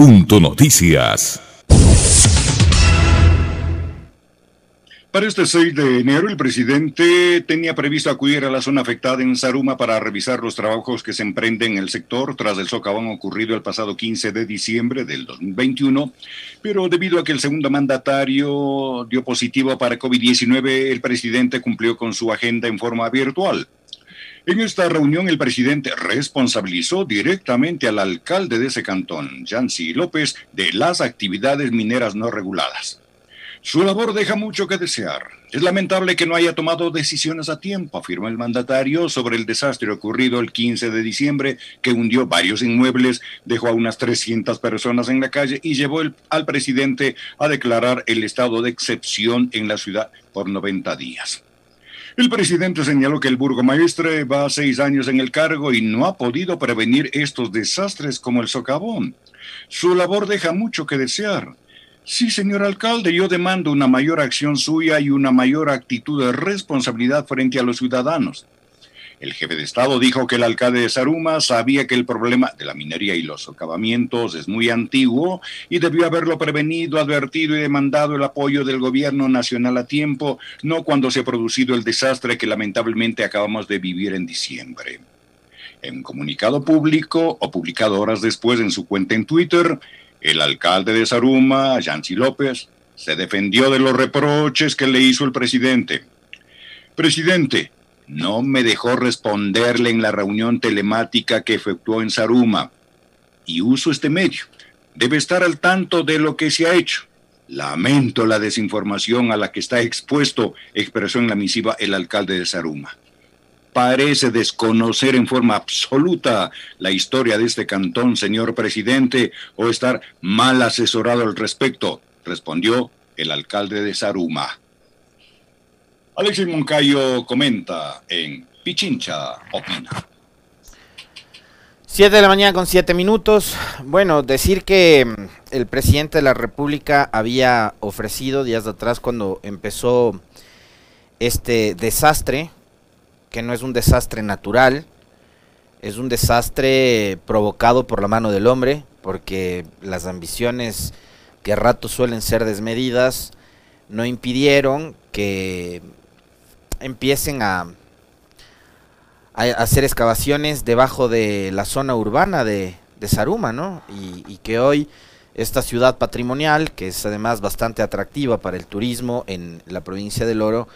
Punto Noticias. Para este 6 de enero, el presidente tenía previsto acudir a la zona afectada en Saruma para revisar los trabajos que se emprenden en el sector tras el socavón ocurrido el pasado 15 de diciembre del 2021, pero debido a que el segundo mandatario dio positivo para COVID-19, el presidente cumplió con su agenda en forma virtual. En esta reunión, el presidente responsabilizó directamente al alcalde de ese cantón, Yancy López, de las actividades mineras no reguladas. Su labor deja mucho que desear. Es lamentable que no haya tomado decisiones a tiempo, afirmó el mandatario sobre el desastre ocurrido el 15 de diciembre que hundió varios inmuebles, dejó a unas 300 personas en la calle y llevó al presidente a declarar el estado de excepción en la ciudad por 90 días. El presidente señaló que el burgomaestre va seis años en el cargo y no ha podido prevenir estos desastres como el socavón. Su labor deja mucho que desear. Sí, señor alcalde, yo demando una mayor acción suya y una mayor actitud de responsabilidad frente a los ciudadanos. El jefe de Estado dijo que el alcalde de Saruma sabía que el problema de la minería y los socavamientos es muy antiguo y debió haberlo prevenido, advertido y demandado el apoyo del gobierno nacional a tiempo, no cuando se ha producido el desastre que lamentablemente acabamos de vivir en diciembre. En un comunicado público o publicado horas después en su cuenta en Twitter, el alcalde de Saruma, Yancy López, se defendió de los reproches que le hizo el presidente. Presidente, no me dejó responderle en la reunión telemática que efectuó en Saruma y uso este medio. Debe estar al tanto de lo que se ha hecho. Lamento la desinformación a la que está expuesto, expresó en la misiva el alcalde de Saruma parece desconocer en forma absoluta la historia de este cantón, señor presidente, o estar mal asesorado al respecto, respondió el alcalde de Saruma. Alexis Moncayo comenta en Pichincha Opina. Siete de la mañana con siete minutos. Bueno, decir que mm, el presidente de la República había ofrecido días atrás cuando empezó este desastre, que no es un desastre natural, es un desastre provocado por la mano del hombre, porque las ambiciones que a ratos suelen ser desmedidas no impidieron que empiecen a, hacer excavaciones debajo de la zona urbana de, Saruma, ¿no? Y, que hoy esta ciudad patrimonial, que es además bastante atractiva para el turismo en la provincia del Oro,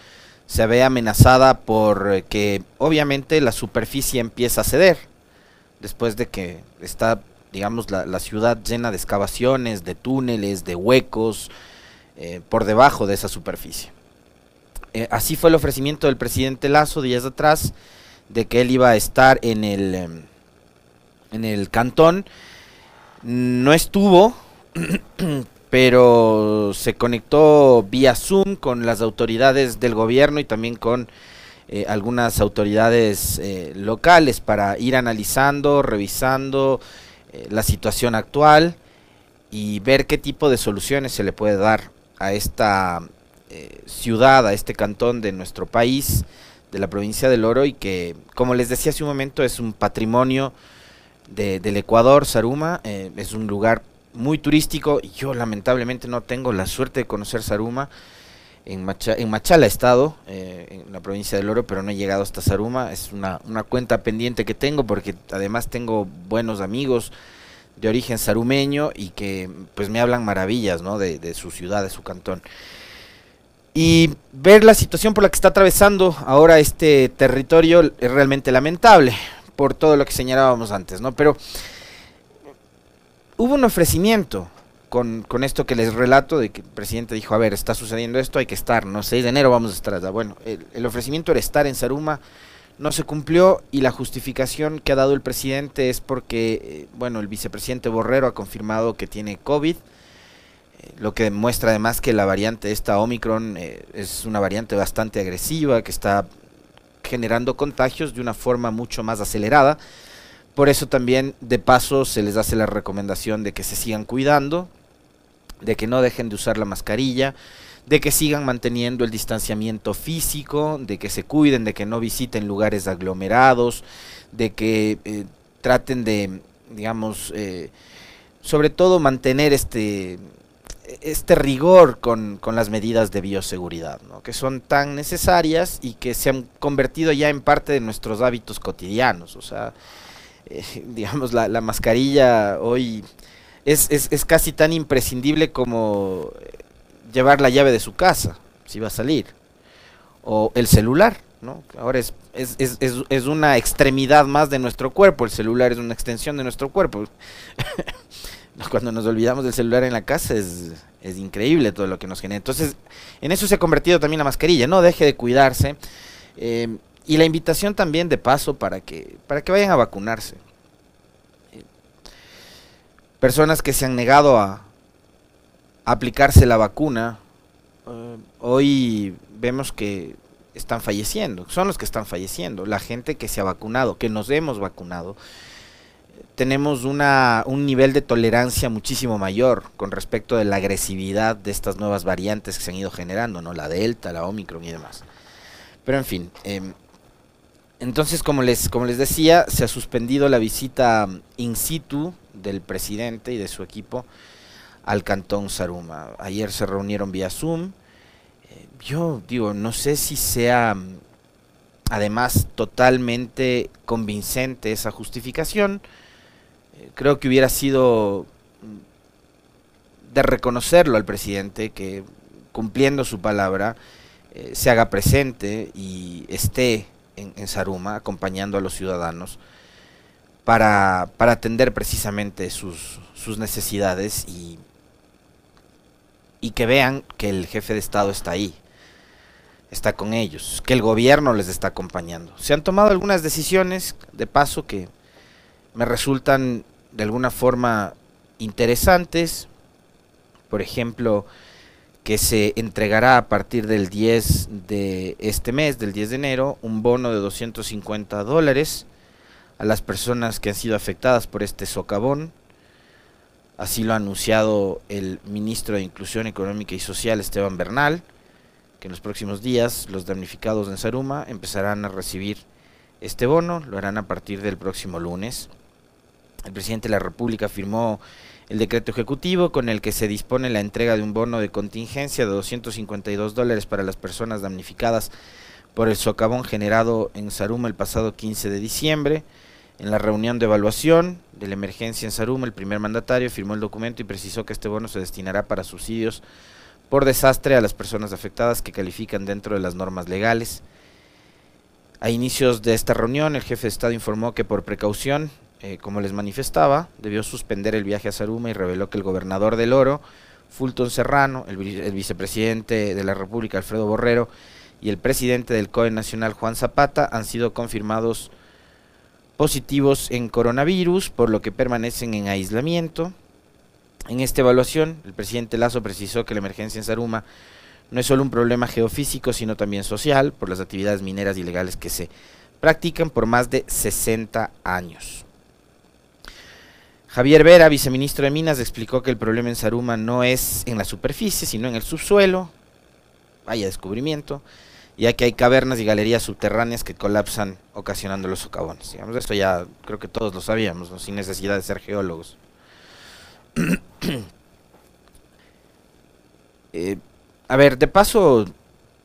se ve amenazada por eh, que obviamente la superficie empieza a ceder después de que está digamos la, ciudad llena de excavaciones, de túneles, de huecos eh, por debajo de esa superficie. Eh, así fue el ofrecimiento del presidente Lazo días atrás de que él iba a estar en el em, en el cantón. No estuvo, pero se conectó vía Zoom con las autoridades del gobierno y también con eh, algunas autoridades eh, locales para ir analizando, revisando la situación actual y ver qué tipo de soluciones se le puede dar a esta ciudad, a este cantón de nuestro país, de la provincia del Oro y que, como les decía hace un momento, es un patrimonio del Ecuador, Saruma, es un lugar muy turístico. Yo lamentablemente no tengo la suerte de conocer Saruma. En, en Machala he estado, eh, en la provincia del Oro, pero no he llegado hasta Saruma. Es una, cuenta pendiente que tengo porque además tengo buenos amigos de origen sarumeño y que pues me hablan maravillas ¿no? de, de su ciudad, de su cantón. Y ver la situación por la que está atravesando ahora este territorio es realmente lamentable por todo lo que señalábamos antes, ¿no? Pero hubo un ofrecimiento con, esto que les relato de que el presidente dijo, a ver, está sucediendo esto, hay que estar, ¿no? 6 de enero vamos a estar allá. Bueno, el, ofrecimiento era estar en Saruma, no se cumplió y la justificación que ha dado el presidente es porque, eh, bueno, el vicepresidente Borrero ha confirmado que tiene COVID, lo que demuestra además que la variante esta Omicron eh, es una variante bastante agresiva, que está generando contagios de una forma mucho más acelerada. Por eso también de paso se les hace la recomendación de que se sigan cuidando, de que no dejen de usar la mascarilla, de que sigan manteniendo el distanciamiento físico, de que se cuiden, de que no visiten lugares aglomerados, de que eh, traten de, digamos, eh, sobre todo mantener este, este rigor con, las medidas de bioseguridad, que son tan necesarias y que se han convertido ya en parte de nuestros hábitos cotidianos. O sea, eh, digamos, la, mascarilla hoy es, es, casi tan imprescindible como llevar la llave de su casa, si va a salir, o el celular. ¿no? Ahora es, es, es, es, una extremidad más de nuestro cuerpo, el celular es una extensión de nuestro cuerpo. Cuando nos olvidamos del celular en la casa es, es increíble todo lo que nos genera. Entonces, en eso se ha convertido también la mascarilla, no deje de cuidarse. Eh, y la invitación también de paso para que, para que vayan a vacunarse. Personas que se han negado a, aplicarse la vacuna, eh, hoy vemos que están falleciendo, son los que están falleciendo, la gente que se ha vacunado, que nos hemos vacunado, tenemos una, un nivel de tolerancia muchísimo mayor con respecto de la agresividad de estas nuevas variantes que se han ido generando, ¿no? La Delta, la Omicron y demás. Pero en fin, em, entonces como les, como les decía, se ha suspendido la visita in situ del presidente y de su equipo al cantón Saruma. Ayer se reunieron vía Zoom yo digo, no sé si sea mm, además totalmente convincente esa justificación. Creo que hubiera sido de reconocerlo al presidente que cumpliendo su palabra eh, se haga presente y esté en, Saruma acompañando a los ciudadanos para, para atender precisamente sus, sus necesidades y, y que vean que el jefe de Estado está ahí está con ellos, que el gobierno les está acompañando. Se han tomado algunas decisiones de paso que me resultan de alguna forma interesantes. Por ejemplo, que se entregará a partir del 10 de este mes, del 10 de enero, un bono de 250 dólares a las personas que han sido afectadas por este socavón. Así lo ha anunciado el ministro de Inclusión Económica y Social, Esteban Bernal en los próximos días los damnificados en Saruma empezarán a recibir este bono, lo harán a partir del próximo lunes. El presidente de la República firmó el decreto ejecutivo con el que se dispone la entrega de un bono de contingencia de 252 dólares para las personas damnificadas por el socavón generado en Saruma el pasado 15 de diciembre. En la reunión de evaluación de la emergencia en Saruma, el primer mandatario firmó el documento y precisó que este bono se destinará para subsidios por desastre a las personas afectadas que califican dentro de las normas legales. A inicios de esta reunión, el jefe de Estado informó que por precaución, eh, como les manifestaba, debió suspender el viaje a Saruma y reveló que el gobernador del Oro, Fulton Serrano, el, vicepresidente de la República, Alfredo Borrero, y el presidente del COE Nacional, Juan Zapata, han sido confirmados positivos en coronavirus, por lo que permanecen en aislamiento. En esta evaluación, el presidente Lazo precisó que la emergencia en Saruma no es solo un problema geofísico, sino también social, por las actividades mineras ilegales que se practican por más de 60 años. Javier Vera, viceministro de Minas, explicó que el problema en Saruma no es en la superficie, sino en el subsuelo. Vaya descubrimiento, ya que hay cavernas y galerías subterráneas que colapsan ocasionando los socavones. Digamos, esto ya creo que todos lo sabíamos, sin necesidad de ser geólogos. Eh, a ver, de paso,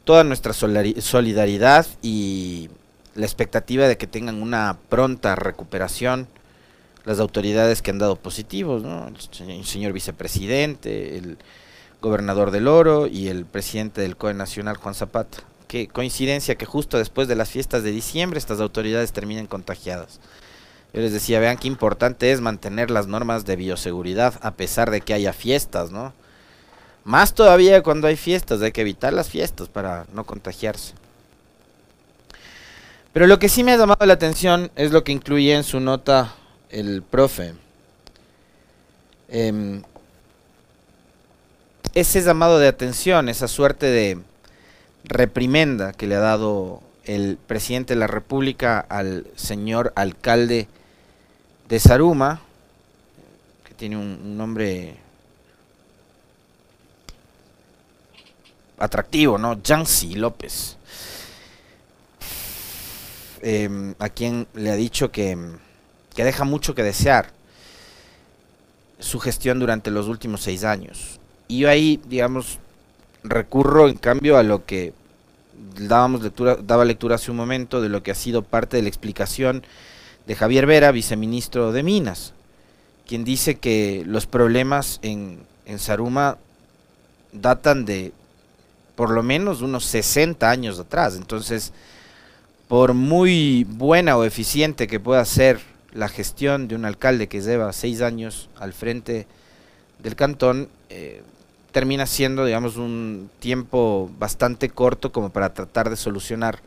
toda nuestra solidaridad y la expectativa de que tengan una pronta recuperación las autoridades que han dado positivos, el señor vicepresidente, el gobernador del Oro y el presidente del COE Nacional, Juan Zapata. Qué coincidencia que justo después de las fiestas de diciembre estas autoridades terminen contagiadas. Yo les decía, vean qué importante es mantener las normas de bioseguridad a pesar de que haya fiestas, ¿no? Más todavía cuando hay fiestas, hay que evitar las fiestas para no contagiarse. Pero lo que sí me ha llamado la atención es lo que incluye en su nota el profe. Em, ese llamado de atención, esa suerte de reprimenda que le ha dado el presidente de la República al señor alcalde de Saruma, que tiene un, nombre atractivo, ¿no? Jansi López. Em, a quien le ha dicho que, que deja mucho que desear. su gestión durante los últimos seis años. Y yo ahí, digamos, recurro en cambio a lo que dábamos lectura, daba lectura hace un momento de lo que ha sido parte de la explicación de Javier Vera, viceministro de Minas, quien dice que los problemas en, en Saruma datan de por lo menos unos 60 años atrás. Entonces, por muy buena o eficiente que pueda ser la gestión de un alcalde que lleva seis años al frente del cantón, eh, termina siendo, digamos, un tiempo bastante corto como para tratar de solucionar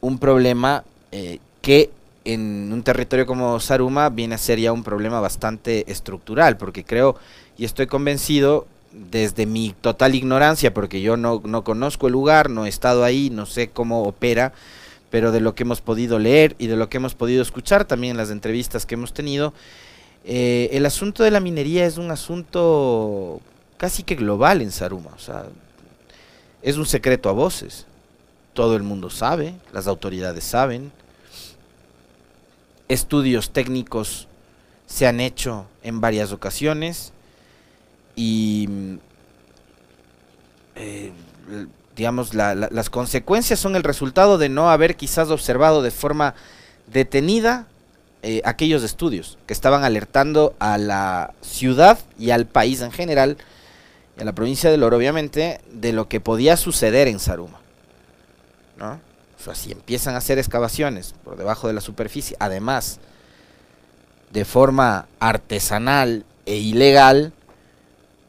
un problema eh, que en un territorio como Saruma viene a ser ya un problema bastante estructural, porque creo y estoy convencido desde mi total ignorancia, porque yo no, no conozco el lugar, no he estado ahí, no sé cómo opera, pero de lo que hemos podido leer y de lo que hemos podido escuchar también en las entrevistas que hemos tenido, eh, el asunto de la minería es un asunto casi que global en Saruma. O sea, es un secreto a voces. Todo el mundo sabe, las autoridades saben. Estudios técnicos se han hecho en varias ocasiones y eh, digamos las consecuencias son el resultado de no haber quizás observado de forma detenida eh, aquellos estudios que estaban alertando a la ciudad y al país en general y a la provincia del Oro, obviamente, de lo que podía suceder en Saruma. ¿no? O sea, si empiezan a hacer excavaciones por debajo de la superficie, además de forma artesanal e ilegal,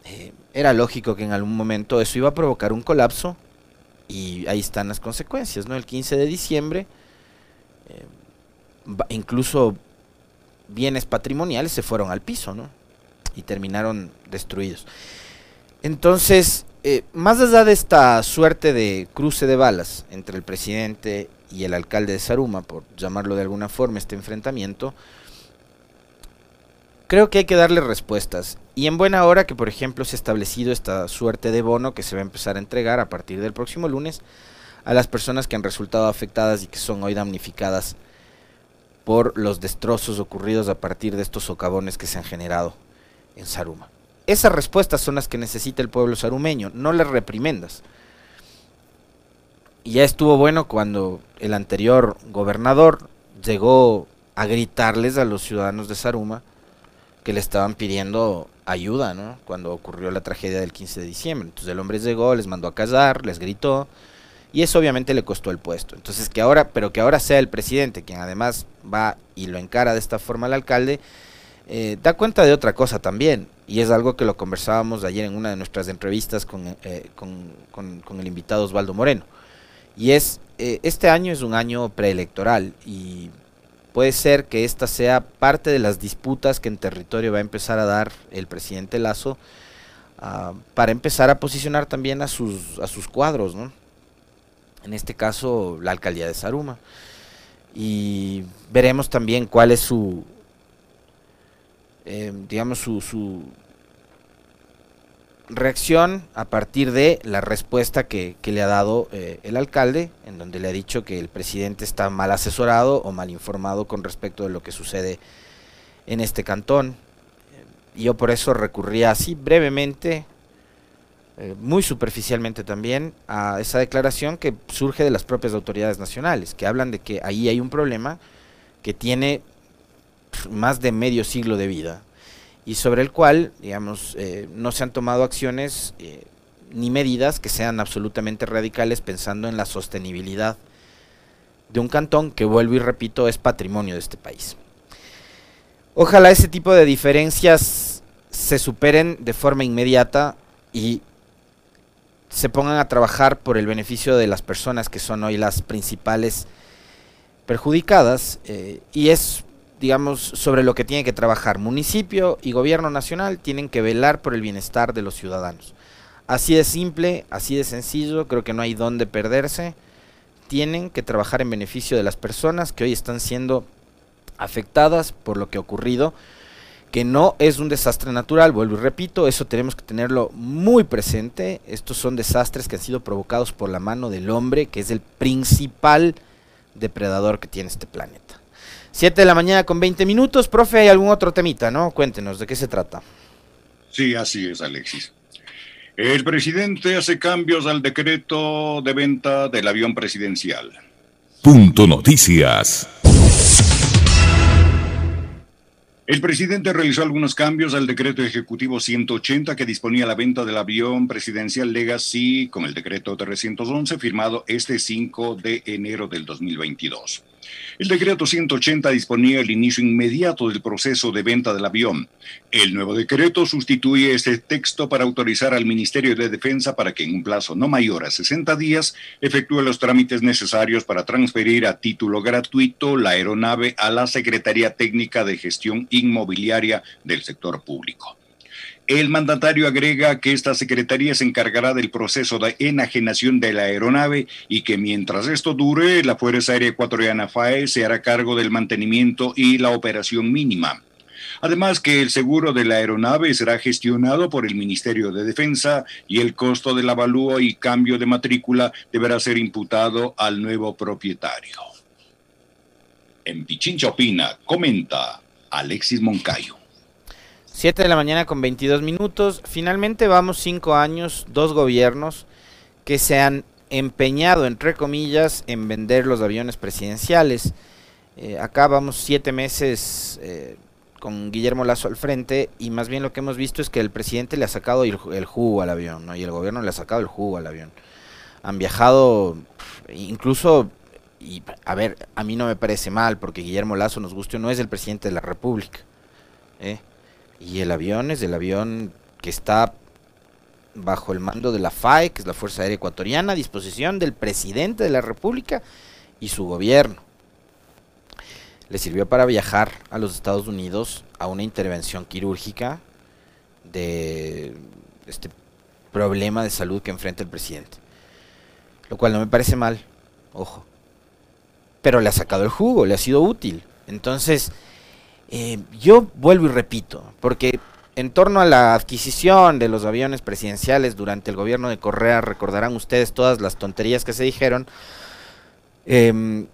eh, era lógico que en algún momento eso iba a provocar un colapso y ahí están las consecuencias, ¿no? El 15 de diciembre, eh, incluso bienes patrimoniales se fueron al piso, ¿no? Y terminaron destruidos. Entonces, eh, más allá de esta suerte de cruce de balas entre el presidente y el alcalde de Saruma, por llamarlo de alguna forma, este enfrentamiento, creo que hay que darle respuestas. Y en buena hora que, por ejemplo, se ha establecido esta suerte de bono que se va a empezar a entregar a partir del próximo lunes a las personas que han resultado afectadas y que son hoy damnificadas por los destrozos ocurridos a partir de estos socavones que se han generado en Saruma. Esas respuestas son las que necesita el pueblo sarumeño, no las reprimendas. Y ya estuvo bueno cuando el anterior gobernador llegó a gritarles a los ciudadanos de Saruma que le estaban pidiendo ayuda, ¿no? Cuando ocurrió la tragedia del 15 de diciembre. Entonces el hombre llegó, les mandó a callar, les gritó, y eso obviamente le costó el puesto. Entonces que ahora, pero que ahora sea el presidente quien además va y lo encara de esta forma al alcalde, eh, da cuenta de otra cosa también, y es algo que lo conversábamos ayer en una de nuestras entrevistas con, eh, con, el invitado Osvaldo Moreno, y es, eh, este año es un año preelectoral, y puede ser que esta sea parte de las disputas que en territorio va a empezar a dar el presidente Lazo, ah, para empezar a posicionar también a sus, a sus cuadros, en este caso la alcaldía de Saruma. Y veremos también cuál es su, eh, digamos, su, su, reacción a partir de la respuesta que, le ha dado eh, el alcalde, en donde le ha dicho que el presidente está mal asesorado o mal informado con respecto de lo que sucede en este cantón. Yo por eso recurría así brevemente, eh, muy superficialmente también, a esa declaración que surge de las propias autoridades nacionales, que hablan de que ahí hay un problema que tiene más de medio siglo de vida y sobre el cual, digamos, eh, no se han tomado acciones eh, ni medidas que sean absolutamente radicales pensando en la sostenibilidad de un cantón que, vuelvo y repito, es patrimonio de este país. Ojalá ese tipo de diferencias se superen de forma inmediata y se pongan a trabajar por el beneficio de las personas que son hoy las principales perjudicadas eh, y es digamos, sobre lo que tiene que trabajar. Municipio y gobierno nacional tienen que velar por el bienestar de los ciudadanos. Así de simple, así de sencillo, creo que no hay dónde perderse. Tienen que trabajar en beneficio de las personas que hoy están siendo afectadas por lo que ha ocurrido, que no es un desastre natural, vuelvo y repito, eso tenemos que tenerlo muy presente. Estos son desastres que han sido provocados por la mano del hombre, que es el principal depredador que tiene este planeta. 7 de la mañana con 20 minutos. Profe, ¿hay algún otro temita, no? Cuéntenos, ¿de qué se trata? Sí, así es, Alexis. El presidente hace cambios al decreto de venta del avión presidencial. Punto Noticias. El presidente realizó algunos cambios al decreto ejecutivo 180 que disponía la venta del avión presidencial Legacy con el decreto 311 firmado este 5 de enero del 2022. El decreto 180 disponía el inicio inmediato del proceso de venta del avión. El nuevo decreto sustituye este texto para autorizar al Ministerio de Defensa para que en un plazo no mayor a 60 días efectúe los trámites necesarios para transferir a título gratuito la aeronave a la Secretaría Técnica de Gestión Inmobiliaria del sector público. El mandatario agrega que esta secretaría se encargará del proceso de enajenación de la aeronave y que mientras esto dure, la Fuerza Aérea Ecuatoriana FAE se hará cargo del mantenimiento y la operación mínima. Además que el seguro de la aeronave será gestionado por el Ministerio de Defensa y el costo del avalúo y cambio de matrícula deberá ser imputado al nuevo propietario. En Pichincha Opina, comenta Alexis Moncayo. 7 de la mañana con 22 minutos. Finalmente vamos cinco años, dos gobiernos que se han empeñado, entre comillas, en vender los aviones presidenciales. Eh, acá vamos siete meses eh, con Guillermo Lazo al frente y más bien lo que hemos visto es que el presidente le ha sacado el, jugo al avión ¿no? y el gobierno le ha sacado el jugo al avión. Han viajado incluso, y a ver, a mí no me parece mal porque Guillermo Lazo, nos guste no, es el presidente de la República. ¿eh? Y el avión es el avión que está bajo el mando de la FAE, que es la Fuerza Aérea Ecuatoriana, a disposición del presidente de la República y su gobierno. Le sirvió para viajar a los Estados Unidos a una intervención quirúrgica de este problema de salud que enfrenta el presidente. Lo cual no me parece mal, ojo. Pero le ha sacado el jugo, le ha sido útil. Entonces, eh, yo vuelvo y repito, porque en torno a la adquisición de los aviones presidenciales durante el gobierno de Correa, recordarán ustedes todas las tonterías que se dijeron, em,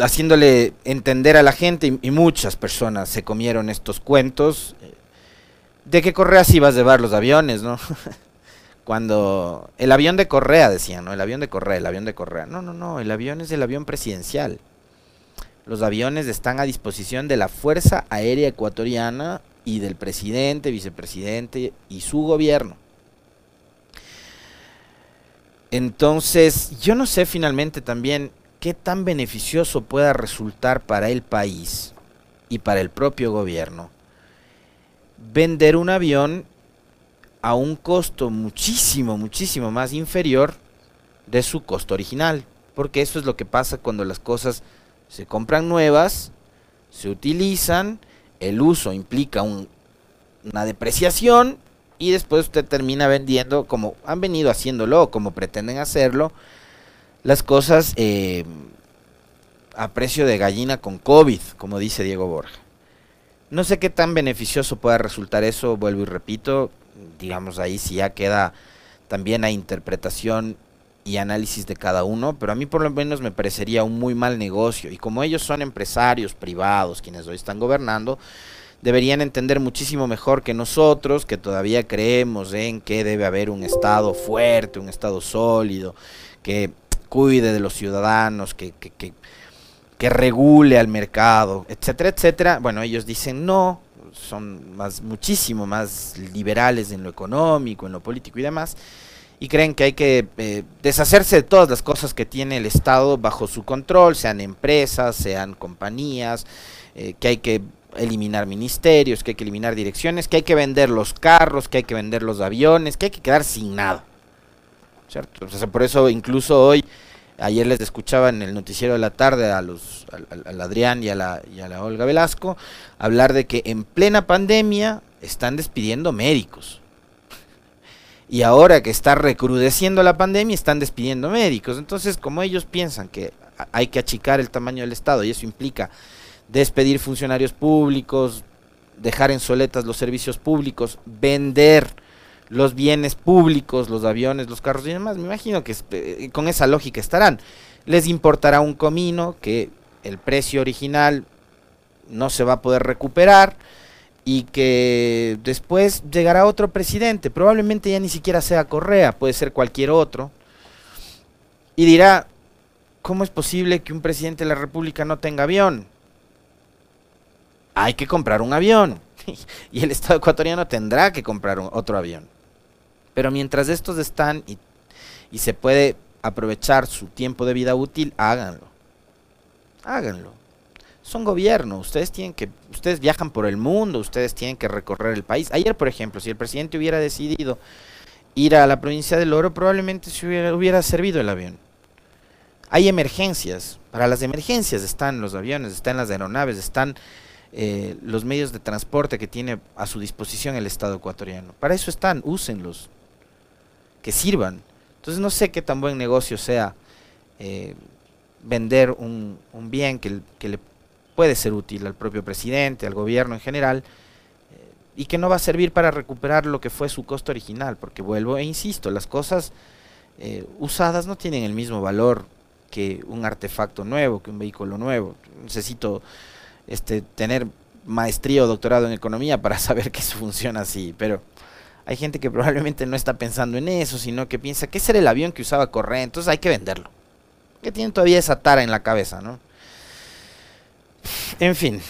haciéndole entender a la gente, y, muchas personas se comieron estos cuentos, eh, de que Correa sí iba a llevar los aviones, ¿no? Cuando el avión de Correa, decían, ¿no? El avión de Correa, el avión de Correa. No, no, no, el avión es el avión presidencial. Los aviones están a disposición de la Fuerza Aérea Ecuatoriana y del presidente, vicepresidente y su gobierno. Entonces, yo no sé finalmente también qué tan beneficioso pueda resultar para el país y para el propio gobierno vender un avión a un costo muchísimo, muchísimo más inferior de su costo original. Porque eso es lo que pasa cuando las cosas se compran nuevas, se utilizan, el uso implica una depreciación y después usted termina vendiendo, como han venido haciéndolo, como pretenden hacerlo, las cosas eh, a precio de gallina con COVID, como dice Diego Borja. No sé qué tan beneficioso pueda resultar eso, vuelvo y repito, digamos ahí si ya queda también a interpretación y análisis de cada uno, pero a mí por lo menos me parecería un muy mal negocio. Y como ellos son empresarios privados quienes hoy están gobernando, deberían entender muchísimo mejor que nosotros, que todavía creemos en que debe haber un Estado fuerte, un Estado sólido, que cuide de los ciudadanos, que, que, que, que regule al mercado, etcétera, etcétera. Bueno, ellos dicen no, son más, muchísimo más liberales en lo económico, en lo político y demás y creen que hay que eh, deshacerse de todas las cosas que tiene el Estado bajo su control, sean empresas, sean compañías, eh, que hay que eliminar ministerios, que hay que eliminar direcciones, que hay que vender los carros, que hay que vender los aviones, que hay que quedar sin nada. ¿Cierto? por eso incluso hoy, ayer les escuchaba en el noticiero de la tarde a los al, Adrián y a, la, y a la Olga Velasco hablar de que en plena pandemia están despidiendo médicos y ahora que está recrudeciendo la pandemia están despidiendo médicos. Entonces, como ellos piensan que hay que achicar el tamaño del Estado y eso implica despedir funcionarios públicos, dejar en soletas los servicios públicos, vender los bienes públicos, los aviones, los carros y demás, me imagino que eh, con esa lógica estarán. Les importará un comino que el precio original no se va a poder recuperar y que después llegará otro presidente, probablemente ya ni siquiera sea Correa, puede ser cualquier otro, y dirá, ¿cómo es posible que un presidente de la República no tenga avión? Hay que comprar un avión, y el Estado ecuatoriano tendrá que comprar otro avión. Pero mientras estos están y, se puede aprovechar su tiempo de vida útil, háganlo. Háganlo son gobierno, ustedes tienen que, ustedes viajan por el mundo, ustedes tienen que recorrer el país. Ayer, por ejemplo, si el presidente hubiera decidido ir a la provincia del Oro, probablemente se hubiera, servido el avión. Hay emergencias, para las emergencias están los aviones, están las aeronaves, están eh, los medios de transporte que tiene a su disposición el Estado ecuatoriano. Para eso están, úsenlos, que sirvan. Entonces no sé qué tan buen negocio sea eh, vender un, bien que, que, le puede ser útil al propio presidente, al gobierno en general, eh, y que no va a servir para recuperar lo que fue su costo original, porque vuelvo e insisto, las cosas eh, usadas no tienen el mismo valor que un artefacto nuevo, que un vehículo nuevo. Necesito este, tener maestría o doctorado en economía para saber que eso funciona así, pero hay gente que probablemente no está pensando en eso, sino que piensa que ese el avión que usaba Correa, entonces hay que venderlo. Que tienen todavía esa tara en la cabeza, ¿no? En fin.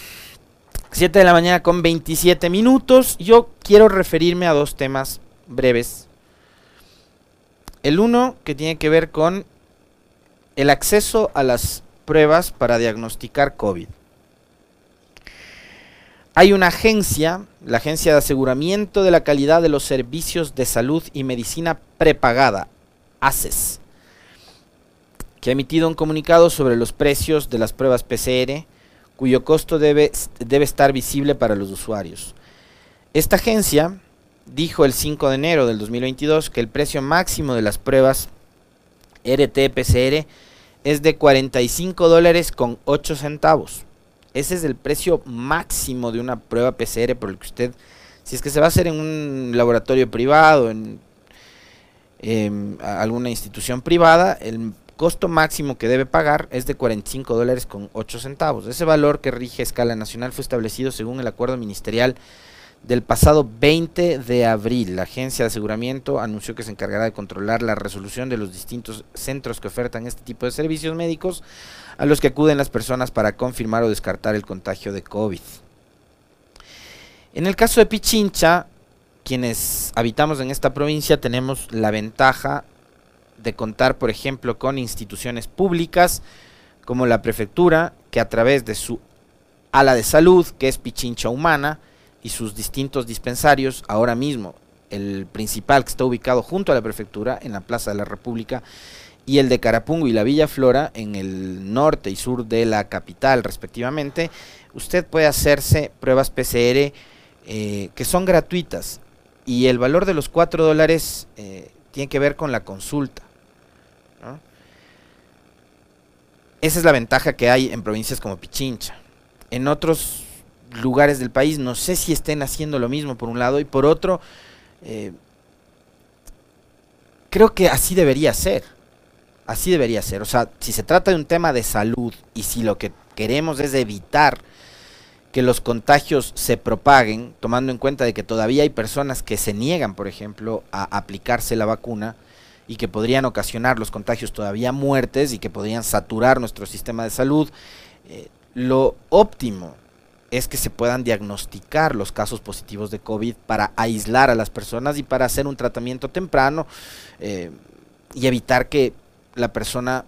7 de la mañana con 27 minutos. Yo quiero referirme a dos temas breves. El uno que tiene que ver con el acceso a las pruebas para diagnosticar COVID. Hay una agencia, la Agencia de Aseguramiento de la Calidad de los Servicios de Salud y Medicina Prepagada, ACES, que ha emitido un comunicado sobre los precios de las pruebas PCR cuyo costo debe, debe estar visible para los usuarios. Esta agencia dijo el 5 de enero del 2022 que el precio máximo de las pruebas RT-PCR es de 45 dólares con 8 centavos. Ese es el precio máximo de una prueba PCR por el que usted, si es que se va a hacer en un laboratorio privado, en em, alguna institución privada, el costo máximo que debe pagar es de 45 dólares con 8 centavos. Ese valor que rige a escala nacional fue establecido según el acuerdo ministerial del pasado 20 de abril. La agencia de aseguramiento anunció que se encargará de controlar la resolución de los distintos centros que ofertan este tipo de servicios médicos a los que acuden las personas para confirmar o descartar el contagio de COVID. En el caso de Pichincha, quienes habitamos en esta provincia tenemos la ventaja de contar, por ejemplo, con instituciones públicas como la prefectura, que a través de su ala de salud, que es Pichincha Humana, y sus distintos dispensarios, ahora mismo el principal que está ubicado junto a la prefectura, en la Plaza de la República, y el de Carapungo y la Villa Flora, en el norte y sur de la capital, respectivamente, usted puede hacerse pruebas PCR eh, que son gratuitas y el valor de los 4 dólares eh, tiene que ver con la consulta. Esa es la ventaja que hay en provincias como Pichincha. En otros lugares del país no sé si estén haciendo lo mismo por un lado y por otro, eh, creo que así debería ser. Así debería ser. O sea, si se trata de un tema de salud y si lo que queremos es evitar que los contagios se propaguen, tomando en cuenta de que todavía hay personas que se niegan, por ejemplo, a aplicarse la vacuna, y que podrían ocasionar los contagios todavía muertes y que podrían saturar nuestro sistema de salud, eh, lo óptimo es que se puedan diagnosticar los casos positivos de COVID para aislar a las personas y para hacer un tratamiento temprano eh, y evitar que la persona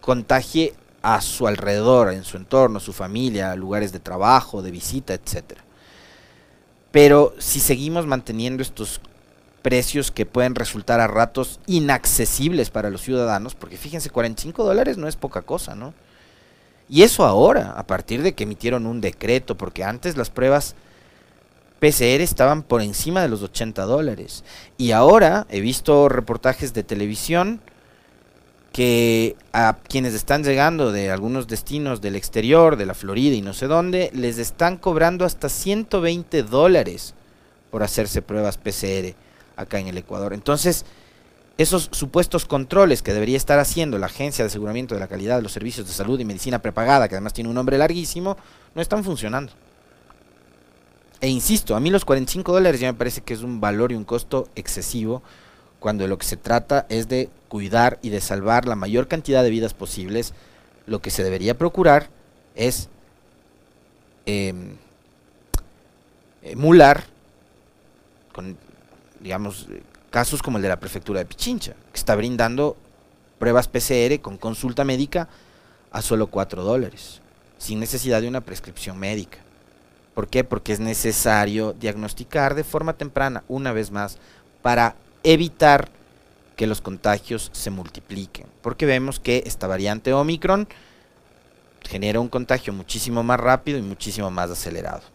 contagie a su alrededor, en su entorno, su familia, lugares de trabajo, de visita, etc. Pero si seguimos manteniendo estos precios que pueden resultar a ratos inaccesibles para los ciudadanos, porque fíjense, 45 dólares no es poca cosa, ¿no? Y eso ahora, a partir de que emitieron un decreto, porque antes las pruebas PCR estaban por encima de los 80 dólares. Y ahora he visto reportajes de televisión que a quienes están llegando de algunos destinos del exterior, de la Florida y no sé dónde, les están cobrando hasta 120 dólares por hacerse pruebas PCR acá en el Ecuador. Entonces, esos supuestos controles que debería estar haciendo la Agencia de Aseguramiento de la Calidad de los Servicios de Salud y Medicina Prepagada, que además tiene un nombre larguísimo, no están funcionando. E insisto, a mí los 45 dólares ya me parece que es un valor y un costo excesivo cuando lo que se trata es de cuidar y de salvar la mayor cantidad de vidas posibles. Lo que se debería procurar es em, emular con, digamos, casos como el de la prefectura de Pichincha, que está brindando pruebas PCR con consulta médica a solo 4 dólares, sin necesidad de una prescripción médica. ¿Por qué? Porque es necesario diagnosticar de forma temprana, una vez más, para evitar que los contagios se multipliquen. Porque vemos que esta variante Omicron genera un contagio muchísimo más rápido y muchísimo más acelerado.